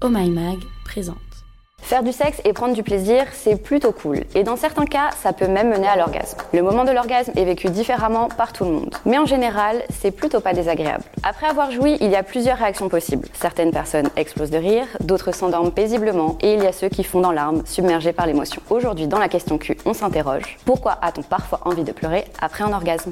Oh My Mag présente. Faire du sexe et prendre du plaisir, c'est plutôt cool. Et dans certains cas, ça peut même mener à l'orgasme. Le moment de l'orgasme est vécu différemment par tout le monde. Mais en général, c'est plutôt pas désagréable. Après avoir joui, il y a plusieurs réactions possibles. Certaines personnes explosent de rire, d'autres s'endorment paisiblement, et il y a ceux qui fondent en larmes, submergés par l'émotion. Aujourd'hui, dans la question Q, on s'interroge. Pourquoi a-t-on parfois envie de pleurer après un orgasme?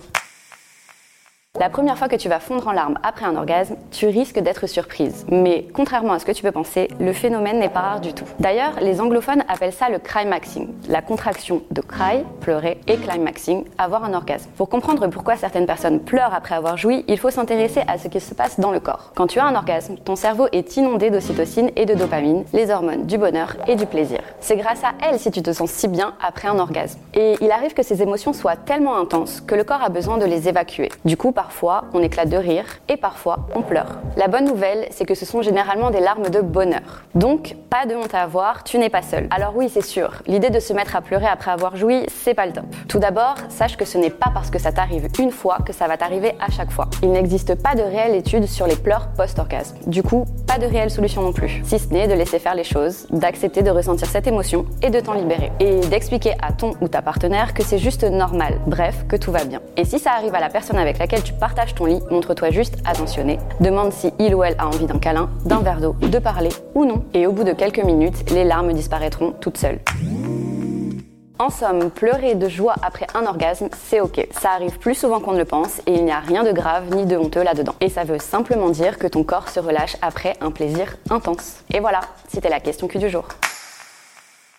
La première fois que tu vas fondre en larmes après un orgasme, tu risques d'être surprise. Mais contrairement à ce que tu peux penser, le phénomène n'est pas rare du tout. D'ailleurs, les anglophones appellent ça le climaxing, la contraction de cry, pleurer, et climaxing, avoir un orgasme. Pour comprendre pourquoi certaines personnes pleurent après avoir joui, il faut s'intéresser à ce qui se passe dans le corps. Quand tu as un orgasme, ton cerveau est inondé d'ocytocine et de dopamine, les hormones du bonheur et du plaisir. C'est grâce à elles si tu te sens si bien après un orgasme. Et il arrive que ces émotions soient tellement intenses que le corps a besoin de les évacuer. Du coup, parfois, on éclate de rire et parfois, on pleure. La bonne nouvelle, c'est que ce sont généralement des larmes de bonheur. Donc, pas de honte à avoir, tu n'es pas seul. Alors oui, c'est sûr, l'idée de se mettre à pleurer après avoir joui, c'est pas le top. Tout d'abord, sache que ce n'est pas parce que ça t'arrive une fois que ça va t'arriver à chaque fois. Il n'existe pas de réelle étude sur les pleurs post-orgasme. Du coup, de réelle solution non plus. Si ce n'est de laisser faire les choses, d'accepter de ressentir cette émotion et de t'en libérer. Et d'expliquer à ton ou ta partenaire que c'est juste normal. Bref, que tout va bien. Et si ça arrive à la personne avec laquelle tu partages ton lit, montre-toi juste attentionné. Demande si il ou elle a envie d'un câlin, d'un verre d'eau, de parler ou non. Et au bout de quelques minutes, les larmes disparaîtront toutes seules. En somme, pleurer de joie après un orgasme, c'est ok. Ça arrive plus souvent qu'on ne le pense et il n'y a rien de grave ni de honteux là-dedans. Et ça veut simplement dire que ton corps se relâche après un plaisir intense. Et voilà, c'était la question Q du jour.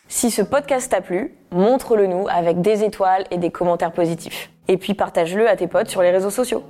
Si ce podcast t'a plu, montre-le nous avec des étoiles et des commentaires positifs. Et puis partage-le à tes potes sur les réseaux sociaux.